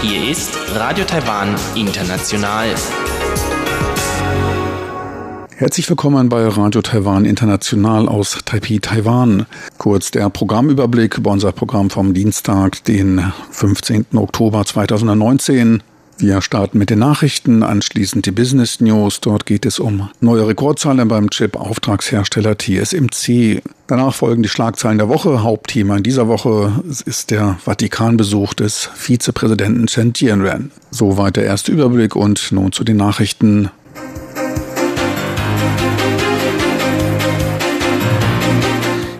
Hier ist Radio Taiwan International. Herzlich willkommen bei Radio Taiwan International aus Taipei, Taiwan. Kurz der Programmüberblick über unser Programm vom Dienstag, den 15. Oktober 2019. Wir starten mit den Nachrichten, anschließend die Business News. Dort geht es um neue Rekordzahlen beim Chip-Auftragshersteller TSMC. Danach folgen die Schlagzeilen der Woche. Hauptthema in dieser Woche ist der Vatikanbesuch des Vizepräsidenten Chen Jianren. Soweit der erste Überblick und nun zu den Nachrichten.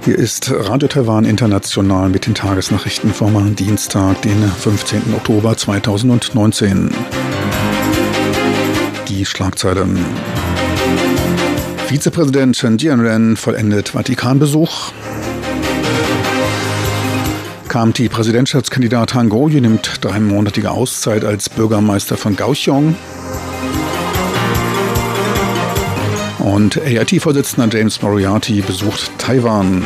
Hier ist Radio Taiwan International mit den Tagesnachrichten vom Dienstag, den 15. Oktober 2019. Die Schlagzeilen. Vizepräsident Chen Jianren vollendet Vatikanbesuch. KMT-Präsidentschaftskandidat Han Goyu nimmt dreimonatige Auszeit als Bürgermeister von Kaohsiung. Und AIT-Vorsitzender James Moriarty besucht Taiwan.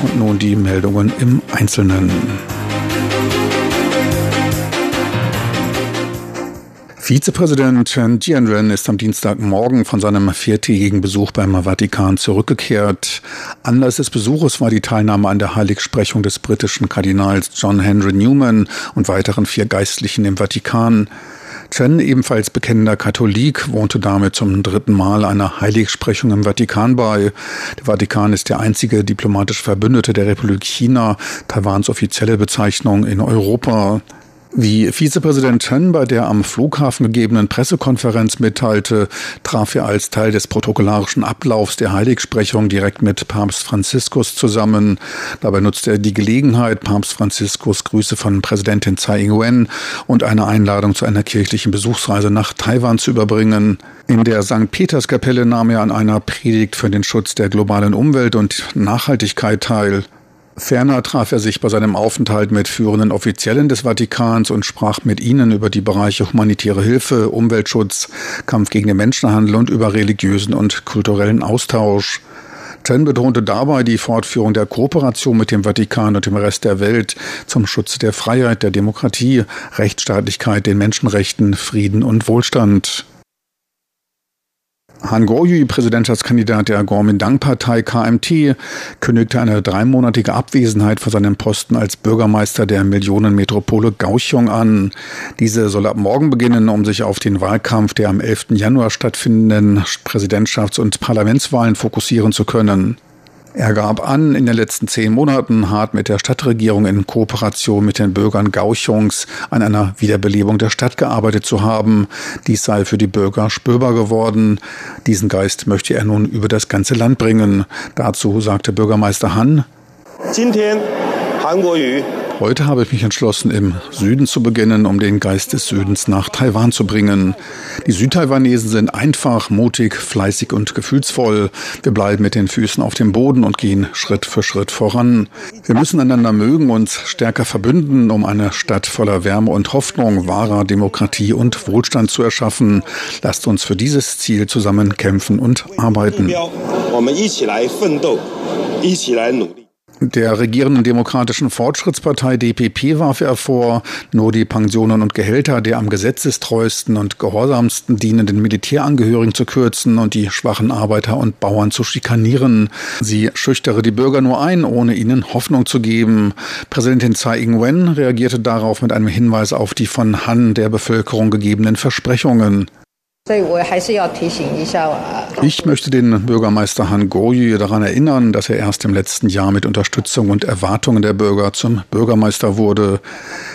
Und nun die Meldungen im Einzelnen. Vizepräsident Jianren ist am Dienstagmorgen von seinem viertägigen Besuch beim Vatikan zurückgekehrt. Anlass des Besuches war die Teilnahme an der Heiligsprechung des britischen Kardinals John Henry Newman und weiteren vier Geistlichen im Vatikan. Chen, ebenfalls bekennender Katholik, wohnte damit zum dritten Mal einer Heiligsprechung im Vatikan bei. Der Vatikan ist der einzige diplomatische Verbündete der Republik China, Taiwans offizielle Bezeichnung in Europa. Wie Vizepräsident Chen bei der am Flughafen gegebenen Pressekonferenz mitteilte, traf er als Teil des protokollarischen Ablaufs der Heiligsprechung direkt mit Papst Franziskus zusammen. Dabei nutzte er die Gelegenheit, Papst Franziskus Grüße von Präsidentin Tsai Ing-wen und eine Einladung zu einer kirchlichen Besuchsreise nach Taiwan zu überbringen. In der St. Peterskapelle nahm er an einer Predigt für den Schutz der globalen Umwelt und Nachhaltigkeit teil. Ferner traf er sich bei seinem Aufenthalt mit führenden Offiziellen des Vatikans und sprach mit ihnen über die Bereiche humanitäre Hilfe, Umweltschutz, Kampf gegen den Menschenhandel und über religiösen und kulturellen Austausch. Chen betonte dabei die Fortführung der Kooperation mit dem Vatikan und dem Rest der Welt zum Schutz der Freiheit, der Demokratie, Rechtsstaatlichkeit, den Menschenrechten, Frieden und Wohlstand. Han Goryu, Präsidentschaftskandidat der Kuomintang-Partei KMT, kündigte eine dreimonatige Abwesenheit von seinem Posten als Bürgermeister der Millionenmetropole Kaohsiung an. Diese soll ab morgen beginnen, um sich auf den Wahlkampf der am 11. Januar stattfindenden Präsidentschafts- und Parlamentswahlen fokussieren zu können. Er gab an, in den letzten zehn Monaten hart mit der Stadtregierung in Kooperation mit den Bürgern Gauchungs an einer Wiederbelebung der Stadt gearbeitet zu haben. Dies sei für die Bürger spürbar geworden. Diesen Geist möchte er nun über das ganze Land bringen. Dazu sagte Bürgermeister Han. Heute habe ich mich entschlossen, im Süden zu beginnen, um den Geist des Südens nach Taiwan zu bringen. Die Südtaiwanesen sind einfach, mutig, fleißig und gefühlsvoll. Wir bleiben mit den Füßen auf dem Boden und gehen Schritt für Schritt voran. Wir müssen einander mögen, uns stärker verbünden, um eine Stadt voller Wärme und Hoffnung, wahrer Demokratie und Wohlstand zu erschaffen. Lasst uns für dieses Ziel zusammen kämpfen und arbeiten. Der regierenden Demokratischen Fortschrittspartei DPP warf er vor, nur die Pensionen und Gehälter der am gesetzestreuesten und gehorsamsten dienenden Militärangehörigen zu kürzen und die schwachen Arbeiter und Bauern zu schikanieren. Sie schüchtere die Bürger nur ein, ohne ihnen Hoffnung zu geben. Präsidentin Tsai Ing-wen reagierte darauf mit einem Hinweis auf die von Han der Bevölkerung gegebenen Versprechungen. Ich möchte den Bürgermeister Han Goyu daran erinnern, dass er erst im letzten Jahr mit Unterstützung und Erwartungen der Bürger zum Bürgermeister wurde.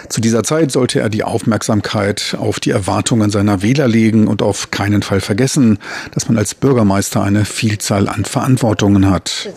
Zu dieser Zeit sollte er die Aufmerksamkeit auf die Erwartungen seiner Wähler legen und auf keinen Fall vergessen, dass man als Bürgermeister eine Vielzahl an Verantwortungen hat.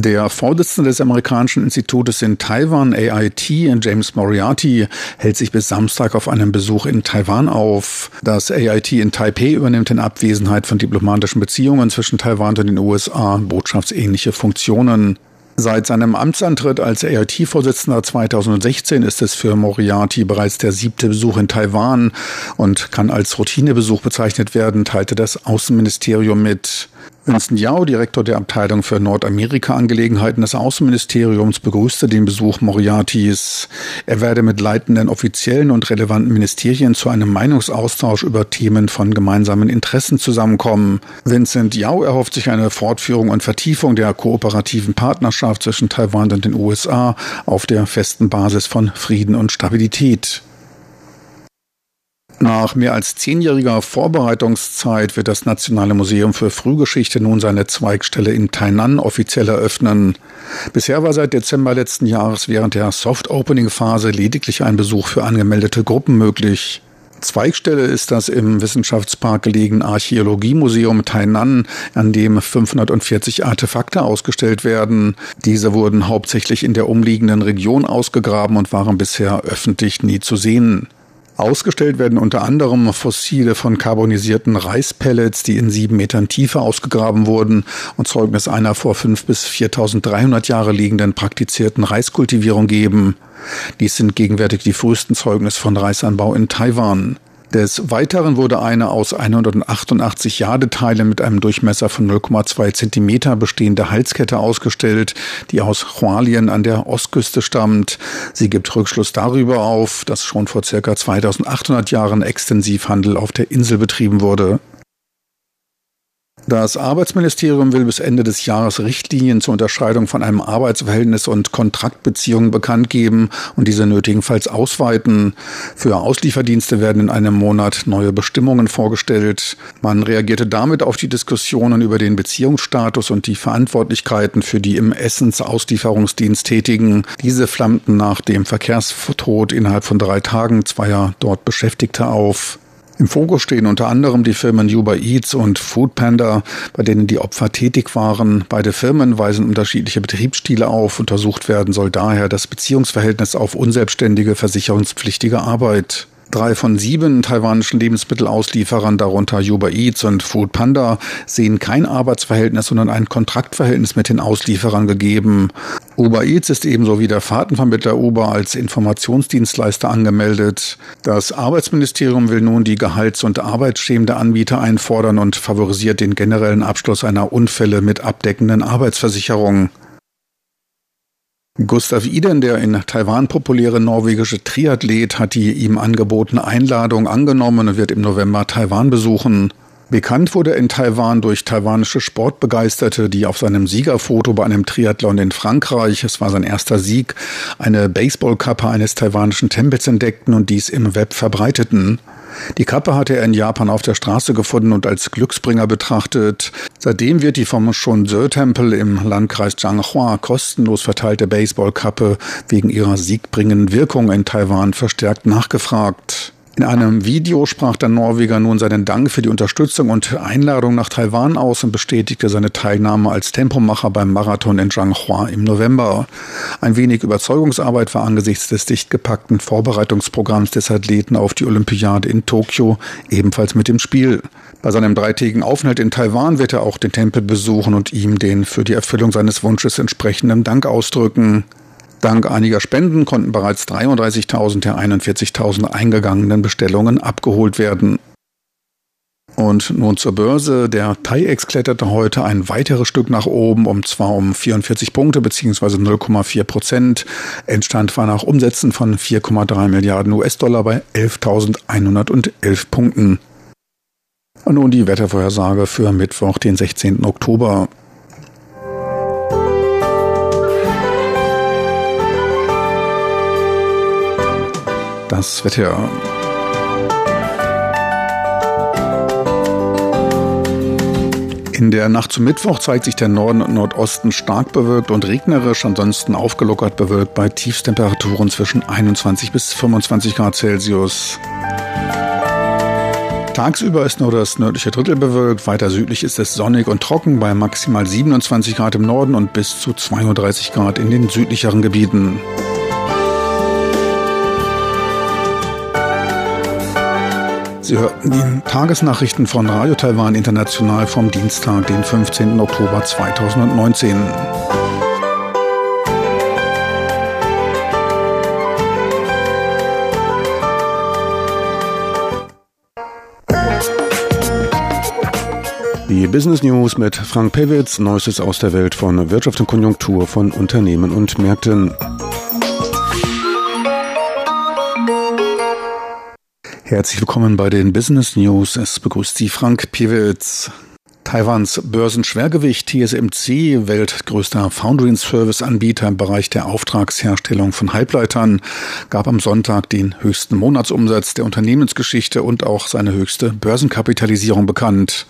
Der Vorsitzende des amerikanischen Institutes in Taiwan, AIT, James Moriarty, hält sich bis Samstag auf einem Besuch in Taiwan auf. Das AIT in Taipei übernimmt in Abwesenheit von diplomatischen Beziehungen zwischen Taiwan und den USA botschaftsähnliche Funktionen. Seit seinem Amtsantritt als AIT-Vorsitzender 2016 ist es für Moriarty bereits der siebte Besuch in Taiwan und kann als Routinebesuch bezeichnet werden, teilte das Außenministerium mit. Vincent Yao, Direktor der Abteilung für Nordamerika-Angelegenheiten des Außenministeriums, begrüßte den Besuch Moriartys. Er werde mit leitenden Offiziellen und relevanten Ministerien zu einem Meinungsaustausch über Themen von gemeinsamen Interessen zusammenkommen. Vincent Yao erhofft sich eine Fortführung und Vertiefung der kooperativen Partnerschaft zwischen Taiwan und den USA auf der festen Basis von Frieden und Stabilität. Nach mehr als zehnjähriger Vorbereitungszeit wird das Nationale Museum für Frühgeschichte nun seine Zweigstelle in Tainan offiziell eröffnen. Bisher war seit Dezember letzten Jahres während der Soft-Opening-Phase lediglich ein Besuch für angemeldete Gruppen möglich. Zweigstelle ist das im Wissenschaftspark gelegene Archäologiemuseum Tainan, an dem 540 Artefakte ausgestellt werden. Diese wurden hauptsächlich in der umliegenden Region ausgegraben und waren bisher öffentlich nie zu sehen. Ausgestellt werden unter anderem Fossile von carbonisierten Reispellets, die in sieben Metern Tiefe ausgegraben wurden und Zeugnis einer vor fünf bis 4.300 Jahre liegenden praktizierten Reiskultivierung geben. Dies sind gegenwärtig die frühesten Zeugnisse von Reisanbau in Taiwan. Des Weiteren wurde eine aus 188 Jadeteilen mit einem Durchmesser von 0,2 Zentimeter bestehende Halskette ausgestellt, die aus Hualien an der Ostküste stammt. Sie gibt Rückschluss darüber auf, dass schon vor circa 2800 Jahren Extensivhandel auf der Insel betrieben wurde. Das Arbeitsministerium will bis Ende des Jahres Richtlinien zur Unterscheidung von einem Arbeitsverhältnis und Kontraktbeziehungen bekannt geben und diese nötigenfalls ausweiten. Für Auslieferdienste werden in einem Monat neue Bestimmungen vorgestellt. Man reagierte damit auf die Diskussionen über den Beziehungsstatus und die Verantwortlichkeiten für die im Essensauslieferungsdienst Tätigen. Diese flammten nach dem Verkehrstod innerhalb von drei Tagen zweier dort Beschäftigte auf. Im Fokus stehen unter anderem die Firmen Uber Eats und Foodpanda, bei denen die Opfer tätig waren. Beide Firmen weisen unterschiedliche Betriebsstile auf. Untersucht werden soll daher das Beziehungsverhältnis auf unselbstständige versicherungspflichtige Arbeit. Drei von sieben taiwanischen Lebensmittelauslieferern, darunter Uber Eats und Food Panda, sehen kein Arbeitsverhältnis, sondern ein Kontraktverhältnis mit den Auslieferern gegeben. Uber Eats ist ebenso wie der Fahrtenvermittler Uber als Informationsdienstleister angemeldet. Das Arbeitsministerium will nun die Gehalts- und Arbeitsschemen der Anbieter einfordern und favorisiert den generellen Abschluss einer Unfälle mit abdeckenden Arbeitsversicherung. Gustav Iden, der in Taiwan populäre norwegische Triathlet, hat die ihm angebotene Einladung angenommen und wird im November Taiwan besuchen. Bekannt wurde er in Taiwan durch taiwanische Sportbegeisterte, die auf seinem Siegerfoto bei einem Triathlon in Frankreich, es war sein erster Sieg, eine Baseballkappe eines taiwanischen Tempels entdeckten und dies im Web verbreiteten. Die Kappe hatte er in Japan auf der Straße gefunden und als Glücksbringer betrachtet. Seitdem wird die vom Shunzhe-Tempel im Landkreis Zhanghua kostenlos verteilte Baseballkappe wegen ihrer siegbringenden Wirkung in Taiwan verstärkt nachgefragt. In einem Video sprach der Norweger nun seinen Dank für die Unterstützung und Einladung nach Taiwan aus und bestätigte seine Teilnahme als Tempomacher beim Marathon in Zhanghua im November. Ein wenig Überzeugungsarbeit war angesichts des dicht gepackten Vorbereitungsprogramms des Athleten auf die Olympiade in Tokio ebenfalls mit dem Spiel. Bei seinem dreitägigen Aufenthalt in Taiwan wird er auch den Tempel besuchen und ihm den für die Erfüllung seines Wunsches entsprechenden Dank ausdrücken. Dank einiger Spenden konnten bereits 33.000 der 41.000 eingegangenen Bestellungen abgeholt werden. Und nun zur Börse. Der TAIEX kletterte heute ein weiteres Stück nach oben, und zwar um 44 Punkte bzw. 0,4 Prozent. Endstand war nach Umsätzen von 4,3 Milliarden US-Dollar bei 11.111 Punkten. Und nun die Wettervorhersage für Mittwoch, den 16. Oktober. Das Wetter. In der Nacht zum Mittwoch zeigt sich der Norden und Nordosten stark bewölkt und regnerisch, ansonsten aufgelockert bewölkt bei Tiefstemperaturen zwischen 21 bis 25 Grad Celsius. Tagsüber ist nur das nördliche Drittel bewölkt, weiter südlich ist es sonnig und trocken bei maximal 27 Grad im Norden und bis zu 32 Grad in den südlicheren Gebieten. Sie hörten die Tagesnachrichten von Radio Taiwan International vom Dienstag, den 15. Oktober 2019. Die Business News mit Frank Pewitz, Neuestes aus der Welt von Wirtschaft und Konjunktur von Unternehmen und Märkten. Herzlich willkommen bei den Business News. Es begrüßt Sie Frank Pewitz. Taiwans Börsenschwergewicht TSMC, weltgrößter Foundry Service Anbieter im Bereich der Auftragsherstellung von Halbleitern, gab am Sonntag den höchsten Monatsumsatz der Unternehmensgeschichte und auch seine höchste Börsenkapitalisierung bekannt.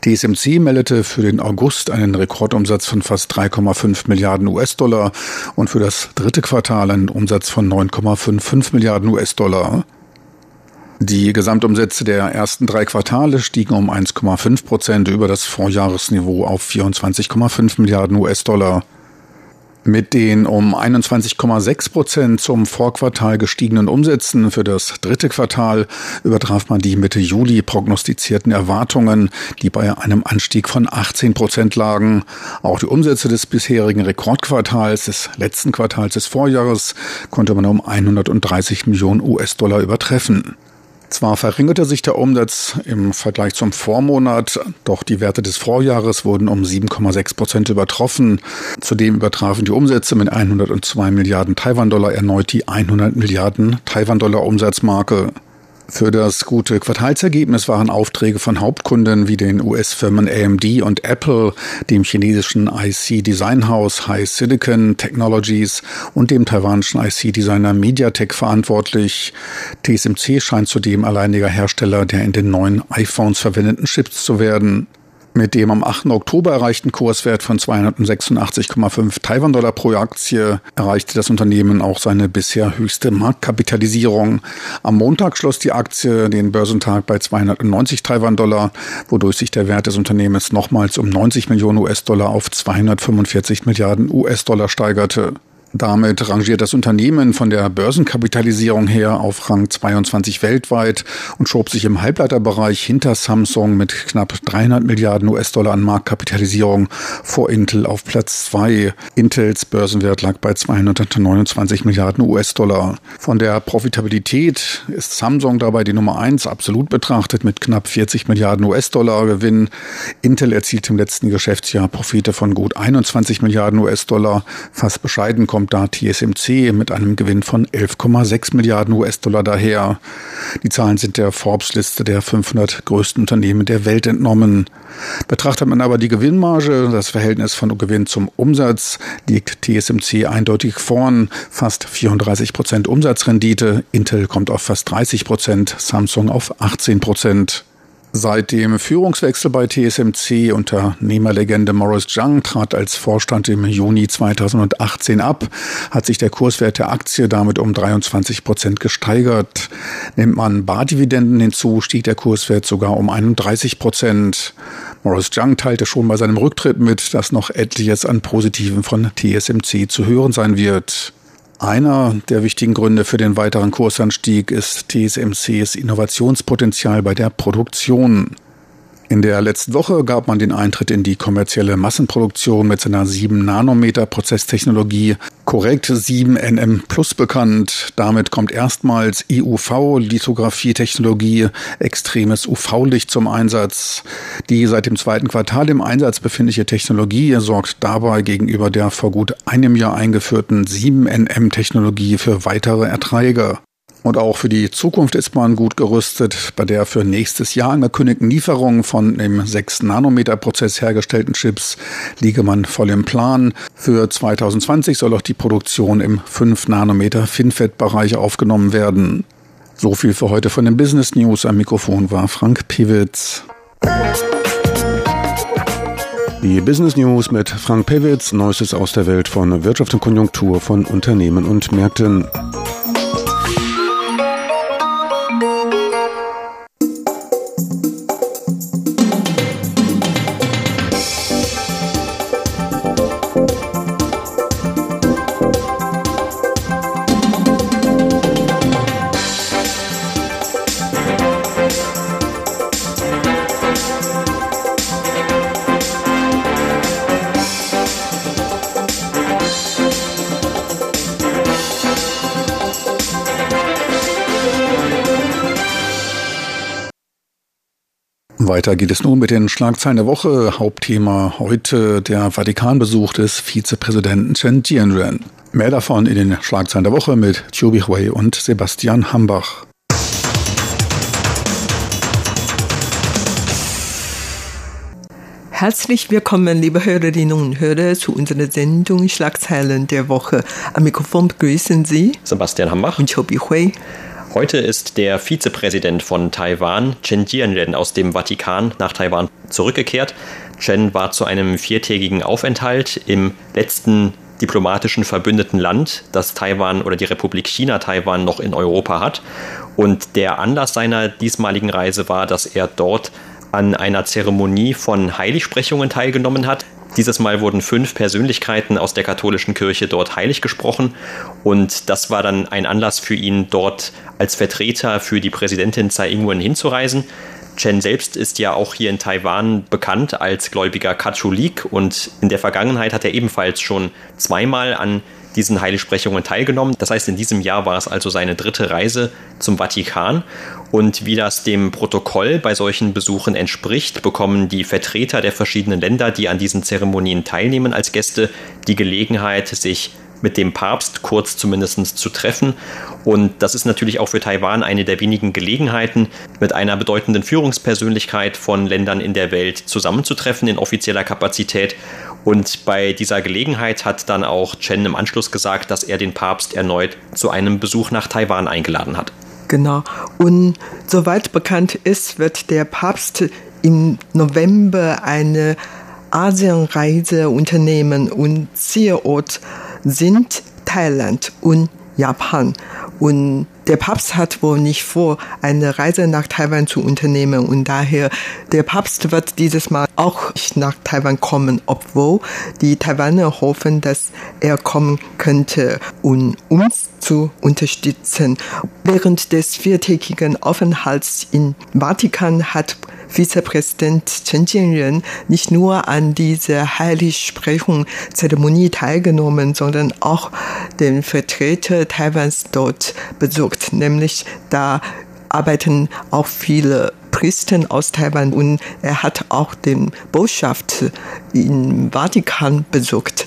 TSMC meldete für den August einen Rekordumsatz von fast 3,5 Milliarden US-Dollar und für das dritte Quartal einen Umsatz von 9,55 Milliarden US-Dollar. Die Gesamtumsätze der ersten drei Quartale stiegen um 1,5 Prozent über das Vorjahresniveau auf 24,5 Milliarden US-Dollar. Mit den um 21,6 Prozent zum Vorquartal gestiegenen Umsätzen für das dritte Quartal übertraf man die Mitte Juli prognostizierten Erwartungen, die bei einem Anstieg von 18 Prozent lagen. Auch die Umsätze des bisherigen Rekordquartals, des letzten Quartals des Vorjahres, konnte man um 130 Millionen US-Dollar übertreffen. Zwar verringerte sich der Umsatz im Vergleich zum Vormonat, doch die Werte des Vorjahres wurden um 7,6 Prozent übertroffen. Zudem übertrafen die Umsätze mit 102 Milliarden Taiwan-Dollar erneut die 100 Milliarden Taiwan-Dollar Umsatzmarke. Für das gute Quartalsergebnis waren Aufträge von Hauptkunden wie den US-Firmen AMD und Apple, dem chinesischen IC-Designhaus High Silicon Technologies und dem taiwanischen IC-Designer MediaTek verantwortlich. TSMC scheint zudem alleiniger Hersteller der in den neuen iPhones verwendeten Chips zu werden. Mit dem am 8. Oktober erreichten Kurswert von 286,5 Taiwan-Dollar pro Aktie erreichte das Unternehmen auch seine bisher höchste Marktkapitalisierung. Am Montag schloss die Aktie den Börsentag bei 290 Taiwan-Dollar, wodurch sich der Wert des Unternehmens nochmals um 90 Millionen US-Dollar auf 245 Milliarden US-Dollar steigerte. Damit rangiert das Unternehmen von der Börsenkapitalisierung her auf Rang 22 weltweit und schob sich im Halbleiterbereich hinter Samsung mit knapp 300 Milliarden US-Dollar an Marktkapitalisierung vor Intel auf Platz 2. Intels Börsenwert lag bei 229 Milliarden US-Dollar. Von der Profitabilität ist Samsung dabei die Nummer 1 absolut betrachtet mit knapp 40 Milliarden US-Dollar Gewinn. Intel erzielt im letzten Geschäftsjahr Profite von gut 21 Milliarden US-Dollar. Fast bescheiden kommt kommt da TSMC mit einem Gewinn von 11,6 Milliarden US-Dollar daher. Die Zahlen sind der Forbes-Liste der 500 größten Unternehmen der Welt entnommen. Betrachtet man aber die Gewinnmarge, das Verhältnis von Gewinn zum Umsatz, liegt TSMC eindeutig vorn, fast 34 Prozent Umsatzrendite, Intel kommt auf fast 30 Prozent, Samsung auf 18 Prozent. Seit dem Führungswechsel bei TSMC Unternehmerlegende Morris Zhang trat als Vorstand im Juni 2018 ab, hat sich der Kurswert der Aktie damit um 23 Prozent gesteigert. Nimmt man Bardividenden hinzu, stieg der Kurswert sogar um 31 Prozent. Morris Zhang teilte schon bei seinem Rücktritt mit, dass noch etliches an Positiven von TSMC zu hören sein wird. Einer der wichtigen Gründe für den weiteren Kursanstieg ist TSMCs Innovationspotenzial bei der Produktion. In der letzten Woche gab man den Eintritt in die kommerzielle Massenproduktion mit seiner 7-Nanometer-Prozesstechnologie, korrekt 7NM Plus bekannt. Damit kommt erstmals EUV-Lithografie-Technologie, extremes UV-Licht zum Einsatz. Die seit dem zweiten Quartal im Einsatz befindliche Technologie sorgt dabei gegenüber der vor gut einem Jahr eingeführten 7NM-Technologie für weitere Erträge. Und auch für die Zukunft ist man gut gerüstet. Bei der für nächstes Jahr angekündigten Lieferung von im 6-Nanometer-Prozess hergestellten Chips liege man voll im Plan. Für 2020 soll auch die Produktion im 5-Nanometer-FinFET-Bereich aufgenommen werden. So viel für heute von den Business News. Am Mikrofon war Frank Piewitz. Die Business News mit Frank Pewitz, Neuestes aus der Welt von Wirtschaft und Konjunktur von Unternehmen und Märkten. Weiter geht es nun mit den Schlagzeilen der Woche. Hauptthema heute der Vatikanbesuch des Vizepräsidenten Chen Jianren. Mehr davon in den Schlagzeilen der Woche mit Chiu Hui und Sebastian Hambach. Herzlich willkommen, liebe Hörerinnen und Hörer, zu unserer Sendung Schlagzeilen der Woche. Am Mikrofon begrüßen Sie Sebastian Hambach und Chobi Hui. Heute ist der Vizepräsident von Taiwan, Chen Jianren, aus dem Vatikan nach Taiwan zurückgekehrt. Chen war zu einem viertägigen Aufenthalt im letzten diplomatischen verbündeten Land, das Taiwan oder die Republik China Taiwan noch in Europa hat. Und der Anlass seiner diesmaligen Reise war, dass er dort an einer Zeremonie von Heiligsprechungen teilgenommen hat. Dieses Mal wurden fünf Persönlichkeiten aus der katholischen Kirche dort heilig gesprochen und das war dann ein Anlass für ihn, dort als Vertreter für die Präsidentin Tsai Ing-wen hinzureisen. Chen selbst ist ja auch hier in Taiwan bekannt als gläubiger Katholik und in der Vergangenheit hat er ebenfalls schon zweimal an diesen Heiligsprechungen teilgenommen. Das heißt, in diesem Jahr war es also seine dritte Reise zum Vatikan. Und wie das dem Protokoll bei solchen Besuchen entspricht, bekommen die Vertreter der verschiedenen Länder, die an diesen Zeremonien teilnehmen, als Gäste die Gelegenheit, sich mit dem Papst kurz zumindest zu treffen. Und das ist natürlich auch für Taiwan eine der wenigen Gelegenheiten, mit einer bedeutenden Führungspersönlichkeit von Ländern in der Welt zusammenzutreffen in offizieller Kapazität. Und bei dieser Gelegenheit hat dann auch Chen im Anschluss gesagt, dass er den Papst erneut zu einem Besuch nach Taiwan eingeladen hat. Genau. Und soweit bekannt ist, wird der Papst im November eine Asienreise unternehmen und Zielort sind Thailand und Japan. Und der Papst hat wohl nicht vor, eine Reise nach Taiwan zu unternehmen und daher der Papst wird dieses Mal auch nicht nach Taiwan kommen, obwohl die Taiwaner hoffen, dass er kommen könnte, um uns zu unterstützen. Während des viertägigen Aufenthalts im Vatikan hat Vizepräsident Chen Jianren nicht nur an dieser Heiligsprechung-Zeremonie teilgenommen, sondern auch den Vertreter Taiwans dort besucht. Nämlich da arbeiten auch viele Priester aus Taiwan und er hat auch den Botschaft im Vatikan besucht.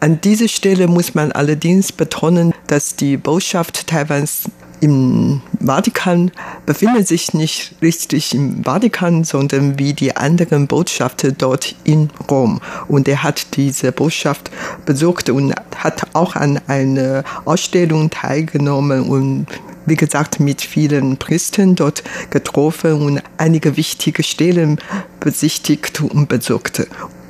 An dieser Stelle muss man allerdings betonen, dass die Botschaft Taiwans im Vatikan befindet sich nicht richtig im Vatikan, sondern wie die anderen Botschafter dort in Rom. Und er hat diese Botschaft besucht und hat auch an einer Ausstellung teilgenommen und wie gesagt, mit vielen Priestern dort getroffen und einige wichtige Stellen besichtigt und besucht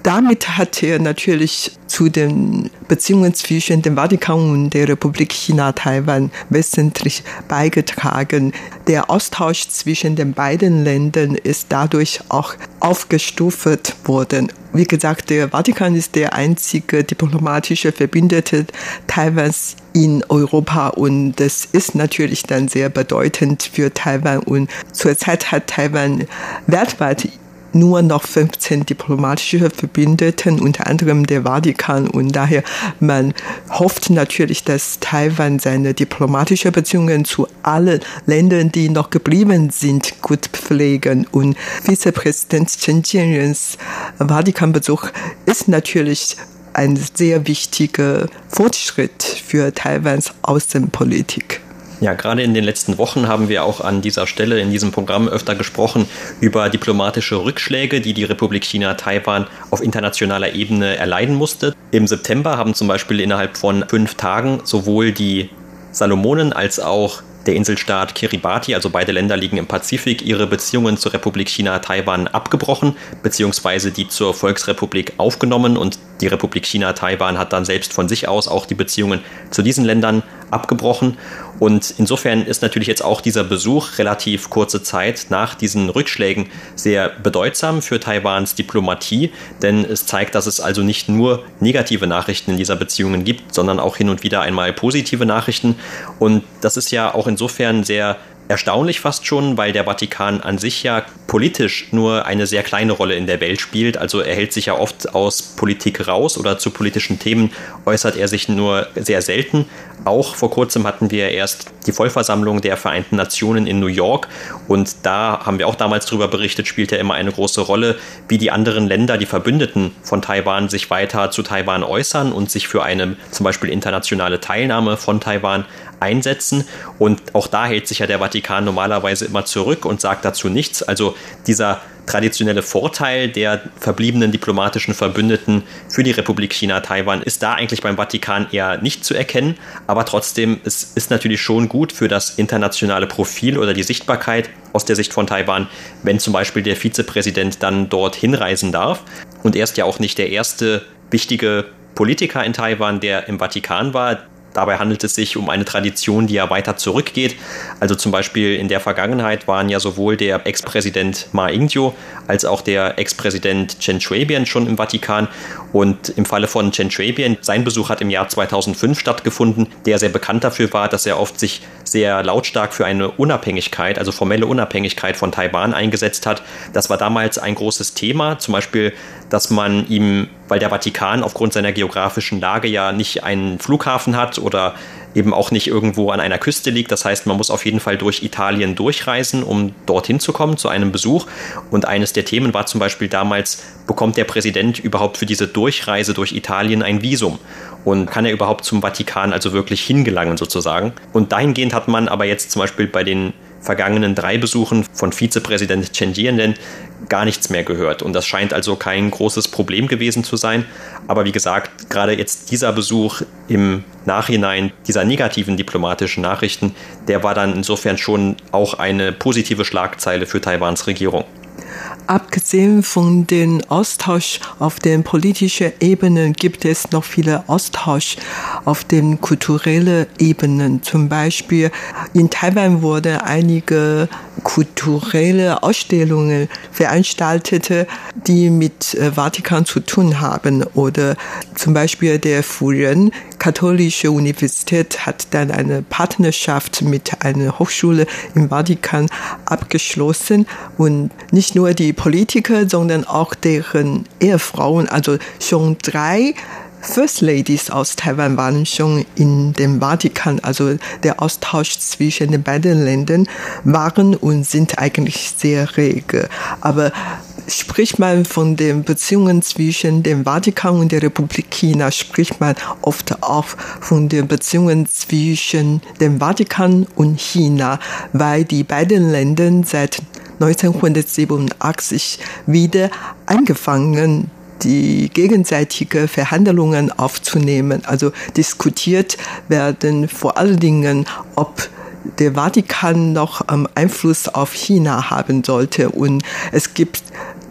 damit hat er natürlich zu den Beziehungen zwischen dem Vatikan und der Republik China Taiwan wesentlich beigetragen. Der Austausch zwischen den beiden Ländern ist dadurch auch aufgestuft worden. Wie gesagt, der Vatikan ist der einzige diplomatische Verbündete Taiwans in Europa und das ist natürlich dann sehr bedeutend für Taiwan und zurzeit hat Taiwan weltweit nur noch 15 diplomatische Verbündeten, unter anderem der Vatikan. Und daher, man hofft natürlich, dass Taiwan seine diplomatische Beziehungen zu allen Ländern, die noch geblieben sind, gut pflegen. Und Vizepräsident Chen Jianrens Vatikanbesuch ist natürlich ein sehr wichtiger Fortschritt für Taiwans Außenpolitik. Ja, gerade in den letzten Wochen haben wir auch an dieser Stelle in diesem Programm öfter gesprochen über diplomatische Rückschläge, die die Republik China Taiwan auf internationaler Ebene erleiden musste. Im September haben zum Beispiel innerhalb von fünf Tagen sowohl die Salomonen als auch der Inselstaat Kiribati, also beide Länder liegen im Pazifik, ihre Beziehungen zur Republik China Taiwan abgebrochen, beziehungsweise die zur Volksrepublik aufgenommen und die Republik China Taiwan hat dann selbst von sich aus auch die Beziehungen zu diesen Ländern abgebrochen. Und insofern ist natürlich jetzt auch dieser Besuch relativ kurze Zeit nach diesen Rückschlägen sehr bedeutsam für Taiwans Diplomatie, denn es zeigt, dass es also nicht nur negative Nachrichten in dieser Beziehungen gibt, sondern auch hin und wieder einmal positive Nachrichten. Und das ist ja auch insofern sehr erstaunlich fast schon, weil der Vatikan an sich ja politisch nur eine sehr kleine Rolle in der Welt spielt. Also er hält sich ja oft aus Politik raus oder zu politischen Themen äußert er sich nur sehr selten. Auch vor kurzem hatten wir erst die Vollversammlung der Vereinten Nationen in New York und da haben wir auch damals darüber berichtet, spielt ja immer eine große Rolle, wie die anderen Länder, die Verbündeten von Taiwan, sich weiter zu Taiwan äußern und sich für eine zum Beispiel internationale Teilnahme von Taiwan einsetzen. Und auch da hält sich ja der Vatikan normalerweise immer zurück und sagt dazu nichts. Also dieser traditionelle Vorteil der verbliebenen diplomatischen Verbündeten für die Republik China Taiwan ist da eigentlich beim Vatikan eher nicht zu erkennen, aber trotzdem es ist natürlich schon gut für das internationale Profil oder die Sichtbarkeit aus der Sicht von Taiwan, wenn zum Beispiel der Vizepräsident dann dort hinreisen darf. Und er ist ja auch nicht der erste wichtige Politiker in Taiwan, der im Vatikan war. Dabei handelt es sich um eine Tradition, die ja weiter zurückgeht. Also zum Beispiel in der Vergangenheit waren ja sowohl der Ex-Präsident Ma Ying-jeou als auch der Ex-Präsident Chen Shui-bian schon im Vatikan. Und im Falle von Chen Shui-bian, sein Besuch hat im Jahr 2005 stattgefunden, der sehr bekannt dafür war, dass er oft sich sehr lautstark für eine Unabhängigkeit, also formelle Unabhängigkeit von Taiwan eingesetzt hat. Das war damals ein großes Thema. Zum Beispiel, dass man ihm weil der Vatikan aufgrund seiner geografischen Lage ja nicht einen Flughafen hat oder eben auch nicht irgendwo an einer Küste liegt. Das heißt, man muss auf jeden Fall durch Italien durchreisen, um dorthin zu kommen, zu einem Besuch. Und eines der Themen war zum Beispiel damals, bekommt der Präsident überhaupt für diese Durchreise durch Italien ein Visum? Und kann er überhaupt zum Vatikan also wirklich hingelangen sozusagen? Und dahingehend hat man aber jetzt zum Beispiel bei den vergangenen drei Besuchen von Vizepräsident Chen Jianren gar nichts mehr gehört. Und das scheint also kein großes Problem gewesen zu sein. Aber wie gesagt, gerade jetzt dieser Besuch im Nachhinein dieser negativen diplomatischen Nachrichten, der war dann insofern schon auch eine positive Schlagzeile für Taiwans Regierung. Abgesehen von dem Austausch auf den politischen Ebenen gibt es noch viele Austausch auf den kulturellen Ebenen. Zum Beispiel in Taiwan wurden einige kulturelle Ausstellungen veranstaltet, die mit äh, Vatikan zu tun haben. Oder zum Beispiel der Furen Katholische Universität hat dann eine Partnerschaft mit einer Hochschule im Vatikan abgeschlossen und nicht nur die Politiker, sondern auch deren Ehefrauen, also schon drei First Ladies aus Taiwan waren schon in dem Vatikan, also der Austausch zwischen den beiden Ländern waren und sind eigentlich sehr rege. Aber spricht man von den Beziehungen zwischen dem Vatikan und der Republik China, spricht man oft auch von den Beziehungen zwischen dem Vatikan und China, weil die beiden Länder seit 1987 wieder angefangen die gegenseitige Verhandlungen aufzunehmen. Also diskutiert werden vor allen Dingen, ob der Vatikan noch Einfluss auf China haben sollte. Und es gibt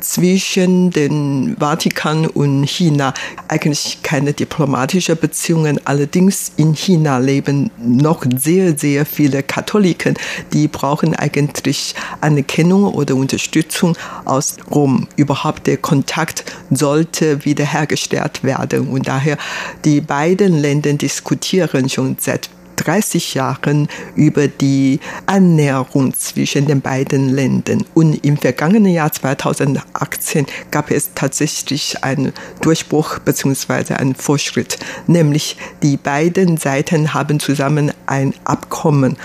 zwischen den Vatikan und China eigentlich keine diplomatische Beziehungen. Allerdings in China leben noch sehr, sehr viele Katholiken, die brauchen eigentlich Anerkennung oder Unterstützung aus Rom. Überhaupt der Kontakt sollte wiederhergestellt werden. Und daher die beiden Länder diskutieren schon seit 30 Jahren über die Annäherung zwischen den beiden Ländern. Und im vergangenen Jahr 2018 gab es tatsächlich einen Durchbruch bzw. einen Fortschritt, nämlich die beiden Seiten haben zusammen ein Abkommen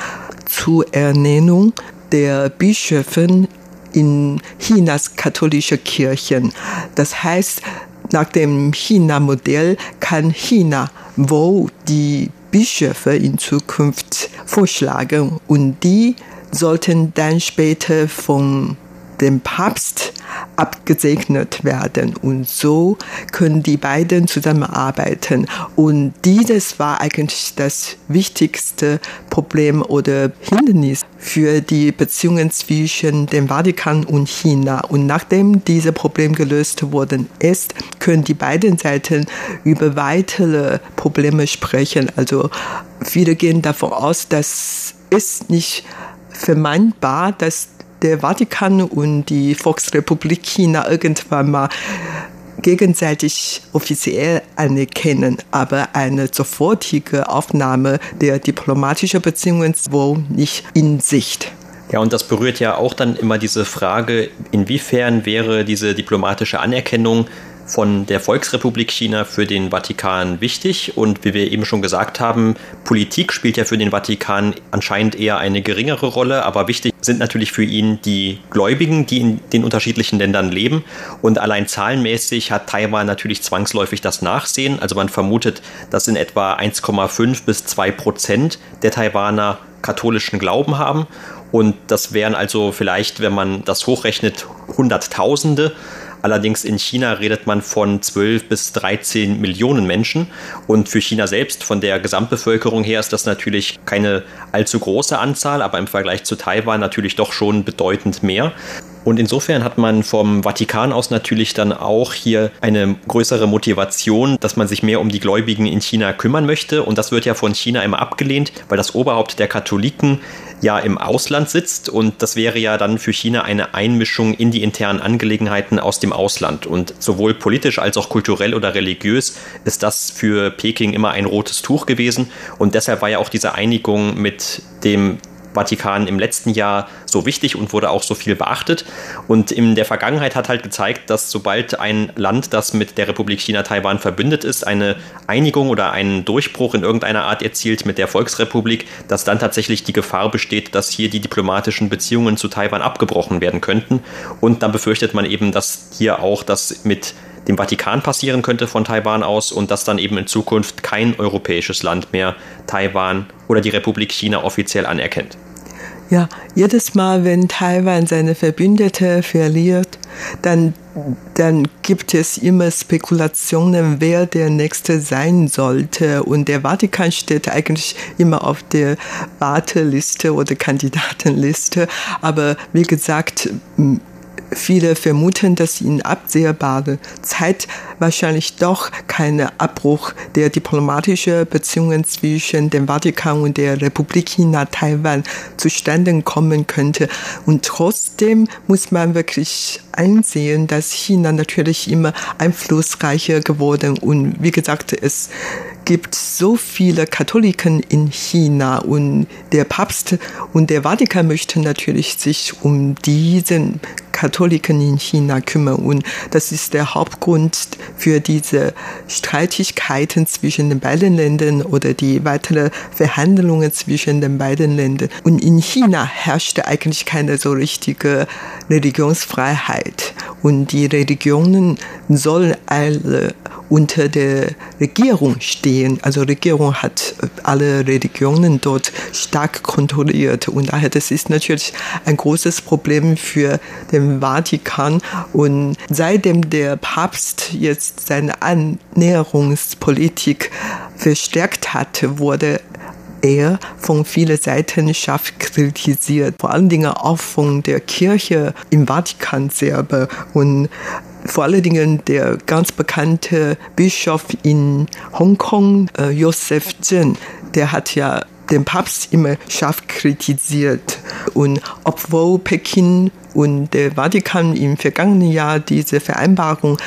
zur Ernennung der Bischöfe in Chinas katholische Kirchen. Das heißt, nach dem China-Modell kann China, wo die Bischöfe in Zukunft vorschlagen und die sollten dann später von dem Papst abgesegnet werden. Und so können die beiden zusammenarbeiten. Und dieses war eigentlich das wichtigste Problem oder Hindernis für die Beziehungen zwischen dem Vatikan und China. Und nachdem dieses Problem gelöst worden ist, können die beiden Seiten über weitere Probleme sprechen. Also viele gehen davon aus, dass es nicht vermeidbar, dass der Vatikan und die Volksrepublik China irgendwann mal gegenseitig offiziell anerkennen, aber eine sofortige Aufnahme der diplomatischen Beziehungen wohl nicht in Sicht. Ja, und das berührt ja auch dann immer diese Frage, inwiefern wäre diese diplomatische Anerkennung von der Volksrepublik China für den Vatikan wichtig. Und wie wir eben schon gesagt haben, Politik spielt ja für den Vatikan anscheinend eher eine geringere Rolle, aber wichtig sind natürlich für ihn die Gläubigen, die in den unterschiedlichen Ländern leben. Und allein zahlenmäßig hat Taiwan natürlich zwangsläufig das Nachsehen. Also man vermutet, dass in etwa 1,5 bis 2 Prozent der Taiwaner katholischen Glauben haben. Und das wären also vielleicht, wenn man das hochrechnet, Hunderttausende. Allerdings in China redet man von 12 bis 13 Millionen Menschen. Und für China selbst, von der Gesamtbevölkerung her, ist das natürlich keine allzu große Anzahl, aber im Vergleich zu Taiwan natürlich doch schon bedeutend mehr. Und insofern hat man vom Vatikan aus natürlich dann auch hier eine größere Motivation, dass man sich mehr um die Gläubigen in China kümmern möchte. Und das wird ja von China immer abgelehnt, weil das Oberhaupt der Katholiken ja im Ausland sitzt. Und das wäre ja dann für China eine Einmischung in die internen Angelegenheiten aus dem Ausland. Und sowohl politisch als auch kulturell oder religiös ist das für Peking immer ein rotes Tuch gewesen. Und deshalb war ja auch diese Einigung mit dem Vatikan im letzten Jahr so wichtig und wurde auch so viel beachtet. Und in der Vergangenheit hat halt gezeigt, dass sobald ein Land, das mit der Republik China Taiwan verbündet ist, eine Einigung oder einen Durchbruch in irgendeiner Art erzielt mit der Volksrepublik, dass dann tatsächlich die Gefahr besteht, dass hier die diplomatischen Beziehungen zu Taiwan abgebrochen werden könnten. Und dann befürchtet man eben, dass hier auch das mit dem Vatikan passieren könnte von Taiwan aus und dass dann eben in Zukunft kein europäisches Land mehr Taiwan oder die Republik China offiziell anerkennt. Ja, jedes Mal, wenn Taiwan seine Verbündete verliert, dann, dann gibt es immer Spekulationen, wer der Nächste sein sollte. Und der Vatikan steht eigentlich immer auf der Warteliste oder Kandidatenliste. Aber wie gesagt, Viele vermuten, dass in absehbarer Zeit wahrscheinlich doch kein Abbruch der diplomatischen Beziehungen zwischen dem Vatikan und der Republik China Taiwan zustande kommen könnte. Und trotzdem muss man wirklich einsehen, dass China natürlich immer einflussreicher geworden und wie gesagt, es gibt so viele Katholiken in China und der Papst und der Vatikan möchten natürlich sich um diesen Katholiken in China kümmern. Und das ist der Hauptgrund für diese Streitigkeiten zwischen den beiden Ländern oder die weiteren Verhandlungen zwischen den beiden Ländern. Und in China herrschte eigentlich keine so richtige Religionsfreiheit. Und die Religionen sollen alle unter der Regierung stehen. Also Regierung hat alle Religionen dort stark kontrolliert. Und daher das ist natürlich ein großes Problem für den Vatikan. Und seitdem der Papst jetzt seine Annäherungspolitik verstärkt hat, wurde er von vielen Seiten scharf kritisiert, vor allen Dingen auch von der Kirche im Vatikan selber. Und vor allen Dingen der ganz bekannte Bischof in Hongkong, äh, Joseph Zhen, der hat ja den Papst immer scharf kritisiert. Und obwohl Peking und der Vatikan im vergangenen Jahr diese Vereinbarung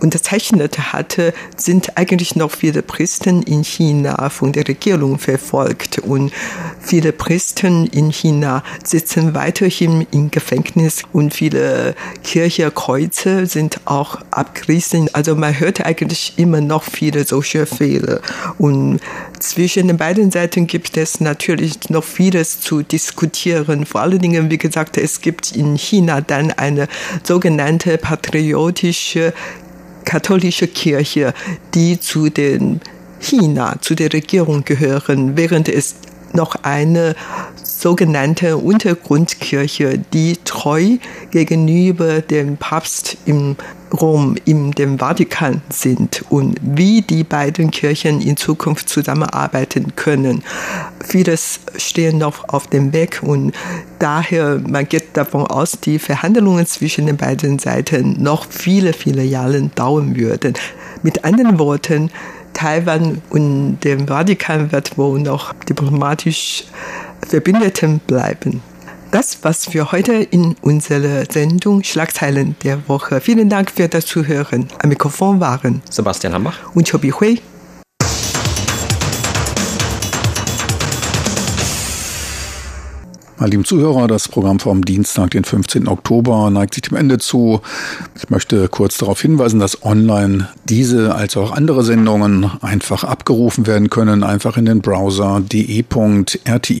unterzeichnet hatte, sind eigentlich noch viele Christen in China von der Regierung verfolgt und viele Christen in China sitzen weiterhin im Gefängnis und viele Kirchenkreuze sind auch abgerissen. Also man hört eigentlich immer noch viele solche Fehler und zwischen den beiden Seiten gibt es natürlich noch vieles zu diskutieren. Vor allen Dingen, wie gesagt, es gibt in China dann eine sogenannte patriotische katholische Kirche, die zu den China, zu der Regierung gehören, während es noch eine sogenannte Untergrundkirche, die treu gegenüber dem Papst im Rom, in dem Vatikan sind und wie die beiden Kirchen in Zukunft zusammenarbeiten können. Vieles stehen noch auf dem Weg und daher, man geht davon aus, die Verhandlungen zwischen den beiden Seiten noch viele, viele Jahre dauern würden. Mit anderen Worten, Taiwan und dem Vatikan wird wohl noch diplomatisch Verbündeten bleiben. Das was für heute in unserer Sendung Schlagzeilen der Woche. Vielen Dank für das Zuhören. Am Mikrofon waren Sebastian Hambach und Chobi Hui. Meine lieben Zuhörer, das Programm vom Dienstag, den 15. Oktober, neigt sich dem Ende zu. Ich möchte kurz darauf hinweisen, dass online diese als auch andere Sendungen einfach abgerufen werden können. Einfach in den Browser de.rti.org.tv